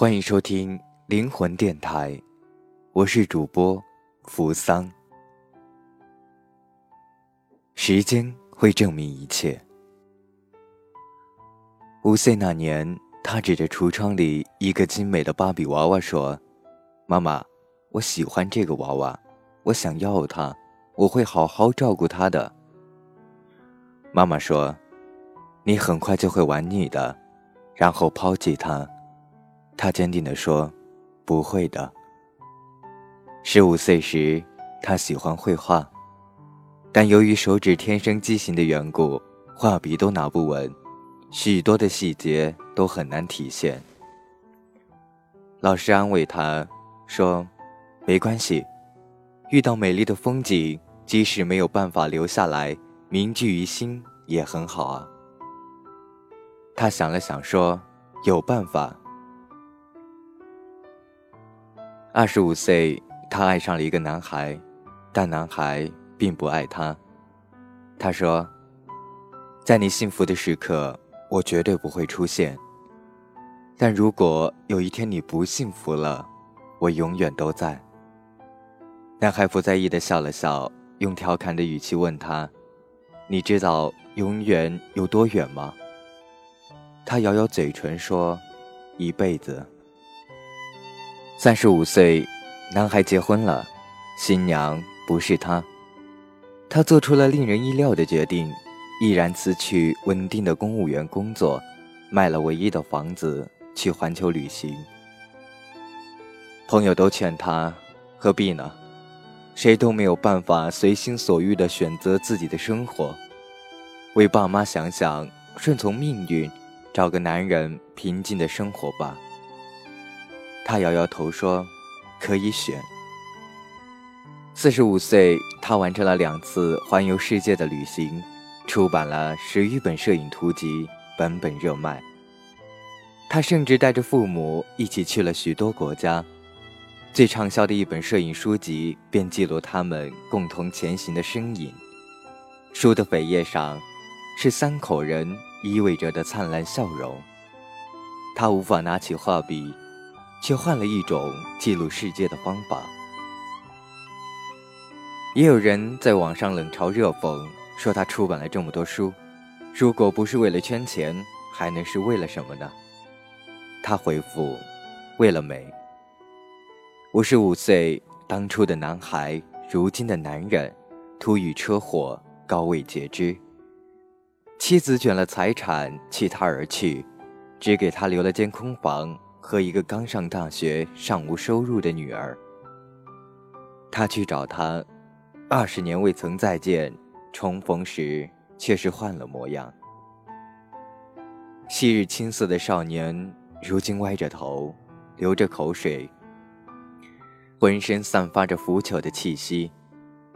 欢迎收听灵魂电台，我是主播扶桑。时间会证明一切。五岁那年，他指着橱窗里一个精美的芭比娃娃说：“妈妈，我喜欢这个娃娃，我想要它，我会好好照顾它的。”妈妈说：“你很快就会玩腻的，然后抛弃它。”他坚定地说：“不会的。”十五岁时，他喜欢绘画，但由于手指天生畸形的缘故，画笔都拿不稳，许多的细节都很难体现。老师安慰他说：“没关系，遇到美丽的风景，即使没有办法留下来，铭记于心也很好啊。”他想了想说：“有办法。”二十五岁，他爱上了一个男孩，但男孩并不爱他。他说：“在你幸福的时刻，我绝对不会出现。但如果有一天你不幸福了，我永远都在。”男孩不在意的笑了笑，用调侃的语气问他：“你知道永远有多远吗？”他咬咬嘴唇说：“一辈子。”三十五岁，男孩结婚了，新娘不是他。他做出了令人意料的决定，毅然辞去稳定的公务员工作，卖了唯一的房子去环球旅行。朋友都劝他，何必呢？谁都没有办法随心所欲地选择自己的生活。为爸妈想想，顺从命运，找个男人平静的生活吧。他摇摇头说：“可以选。”四十五岁，他完成了两次环游世界的旅行，出版了十余本摄影图集，本本热卖。他甚至带着父母一起去了许多国家。最畅销的一本摄影书籍便记录他们共同前行的身影。书的扉页上是三口人依偎着的灿烂笑容。他无法拿起画笔。却换了一种记录世界的方法。也有人在网上冷嘲热讽，说他出版了这么多书，如果不是为了圈钱，还能是为了什么呢？他回复：为了美。五十五岁，当初的男孩，如今的男人，突遇车祸，高位截肢。妻子卷了财产弃他而去，只给他留了间空房。和一个刚上大学、尚无收入的女儿，他去找她，二十年未曾再见，重逢时却是换了模样。昔日青涩的少年，如今歪着头，流着口水，浑身散发着腐朽的气息，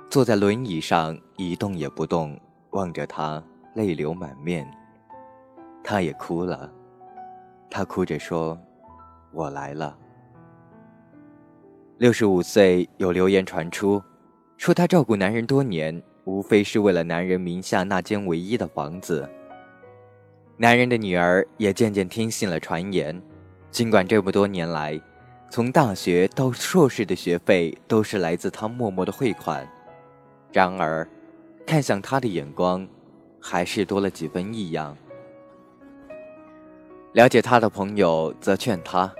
坐在轮椅上一动也不动，望着他，泪流满面。他也哭了，他哭着说。我来了。六十五岁，有流言传出，说他照顾男人多年，无非是为了男人名下那间唯一的房子。男人的女儿也渐渐听信了传言，尽管这么多年来，从大学到硕士的学费都是来自他默默的汇款，然而，看向他的眼光，还是多了几分异样。了解他的朋友则劝他。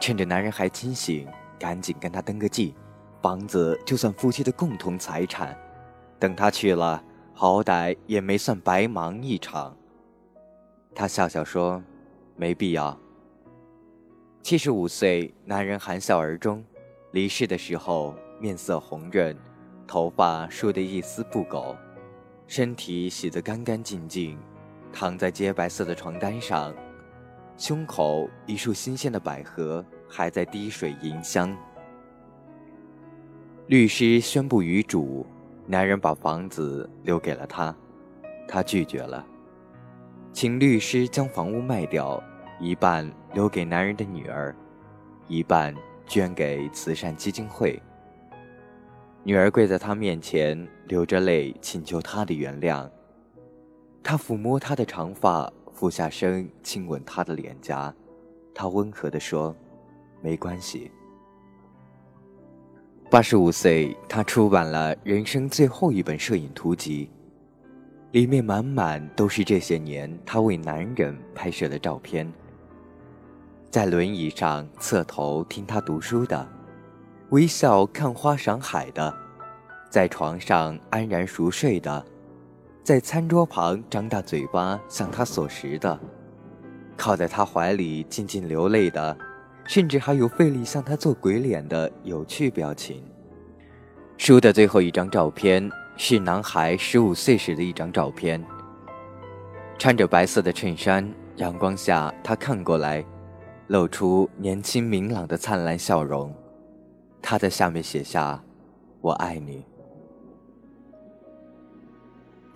趁着男人还清醒，赶紧跟他登个记，房子就算夫妻的共同财产。等他去了，好歹也没算白忙一场。他笑笑说：“没必要。”七十五岁，男人含笑而终，离世的时候面色红润，头发梳得一丝不苟，身体洗得干干净净，躺在洁白色的床单上。胸口一束新鲜的百合还在滴水银香。律师宣布遗嘱，男人把房子留给了他，他拒绝了，请律师将房屋卖掉，一半留给男人的女儿，一半捐给慈善基金会。女儿跪在他面前，流着泪请求他的原谅，他抚摸她的长发。俯下身亲吻她的脸颊，他温和地说：“没关系。八十五岁，他出版了人生最后一本摄影图集，里面满满都是这些年他为男人拍摄的照片。在轮椅上侧头听他读书的，微笑看花赏海的，在床上安然熟睡的，在餐桌旁张大嘴巴向他索食的，靠在他怀里静静流泪的。甚至还有费力向他做鬼脸的有趣表情。书的最后一张照片是男孩十五岁时的一张照片，穿着白色的衬衫，阳光下他看过来，露出年轻明朗的灿烂笑容。他在下面写下：“我爱你。”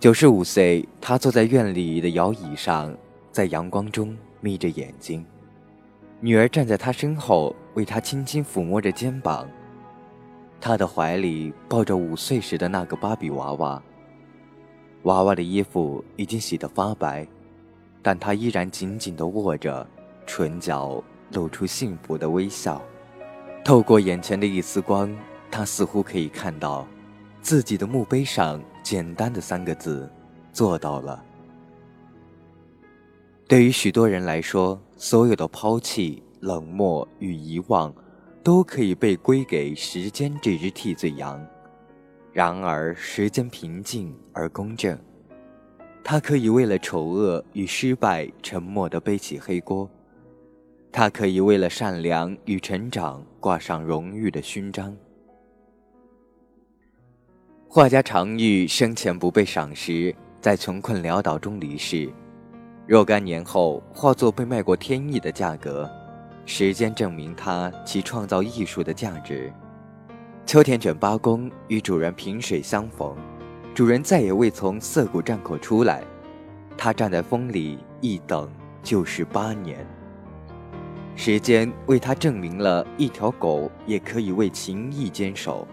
九十五岁，他坐在院里的摇椅上，在阳光中眯着眼睛。女儿站在他身后，为他轻轻抚摸着肩膀。他的怀里抱着五岁时的那个芭比娃娃。娃娃的衣服已经洗得发白，但他依然紧紧地握着，唇角露出幸福的微笑。透过眼前的一丝光，他似乎可以看到，自己的墓碑上简单的三个字：做到了。对于许多人来说，所有的抛弃、冷漠与遗忘，都可以被归给时间这只替罪羊。然而，时间平静而公正，它可以为了丑恶与失败沉默地背起黑锅，它可以为了善良与成长挂上荣誉的勋章。画家常玉生前不被赏识，在穷困潦倒中离世。若干年后，画作被卖过天意的价格，时间证明他其创造艺术的价值。秋田犬八公与主人萍水相逢，主人再也未从涩谷站口出来，他站在风里一等就是八年。时间为他证明了一条狗也可以为情谊坚守。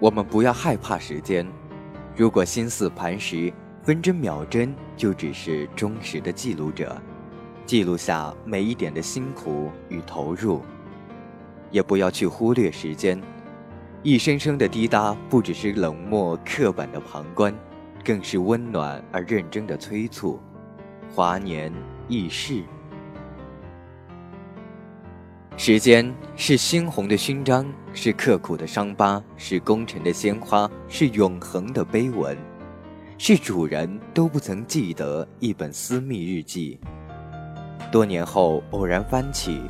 我们不要害怕时间，如果心似磐石。分针秒针就只是忠实的记录者，记录下每一点的辛苦与投入，也不要去忽略时间。一声声的滴答，不只是冷漠刻板的旁观，更是温暖而认真的催促。华年易逝，时间是猩红的勋章，是刻苦的伤疤，是功成的鲜花，是永恒的碑文。是主人都不曾记得一本私密日记。多年后偶然翻起，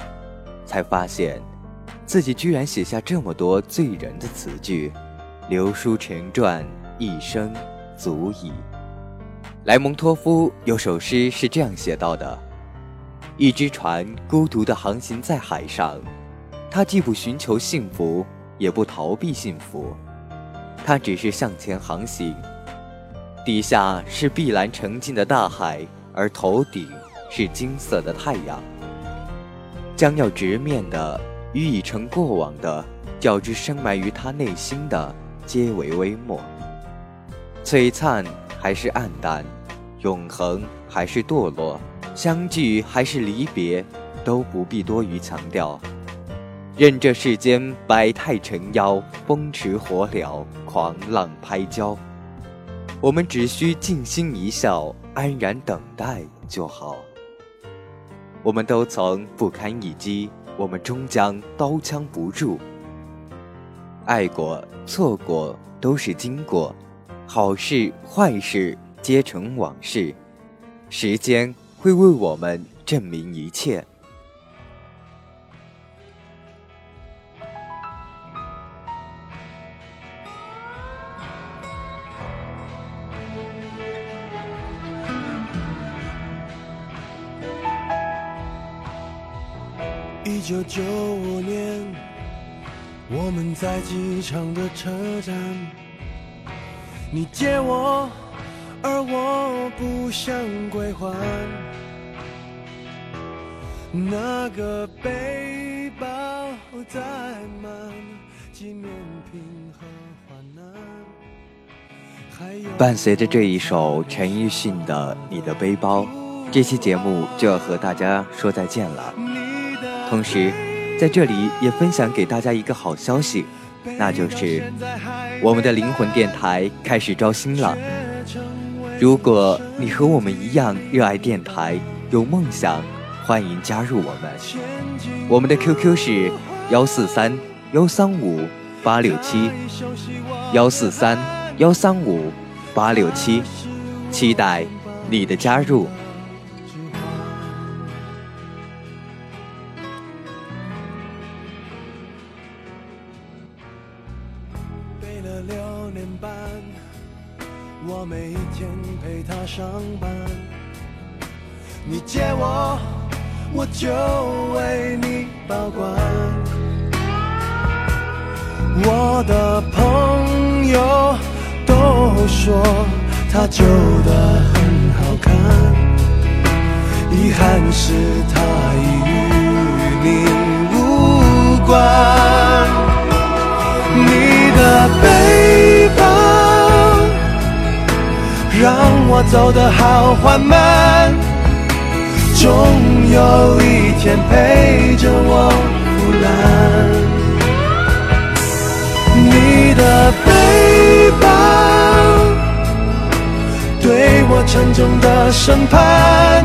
才发现，自己居然写下这么多醉人的词句。流书成传，一生足矣。莱蒙托夫有首诗是这样写到的：一只船孤独地航行在海上，它既不寻求幸福，也不逃避幸福，它只是向前航行。底下是碧蓝澄净的大海，而头顶是金色的太阳。将要直面的与已成过往的，较之深埋于他内心的，皆为微末。璀璨还是暗淡，永恒还是堕落，相聚还是离别，都不必多余强调。任这世间百态成妖，风驰火燎，狂浪拍礁。我们只需静心一笑，安然等待就好。我们都曾不堪一击，我们终将刀枪不入。爱过、错过都是经过，好事坏事皆成往事。时间会为我们证明一切。一九九五年，我们在机场的车站，你借我，而我不想归还。那个背包载满纪念品和患难。伴随着这一首陈奕迅的《你的背包》，这期节目就要和大家说再见了。同时，在这里也分享给大家一个好消息，那就是我们的灵魂电台开始招新了。如果你和我们一样热爱电台，有梦想，欢迎加入我们。我们的 QQ 是幺四三幺三五八六七，幺四三幺三五八六七，期待你的加入。我每天陪他上班，你借我，我就为你保管。我的朋友都说他旧的很好看，遗憾是他已与你无关。你的背包。让我走得好缓慢，终有一天陪着我腐烂。你的背包对我沉重的审判，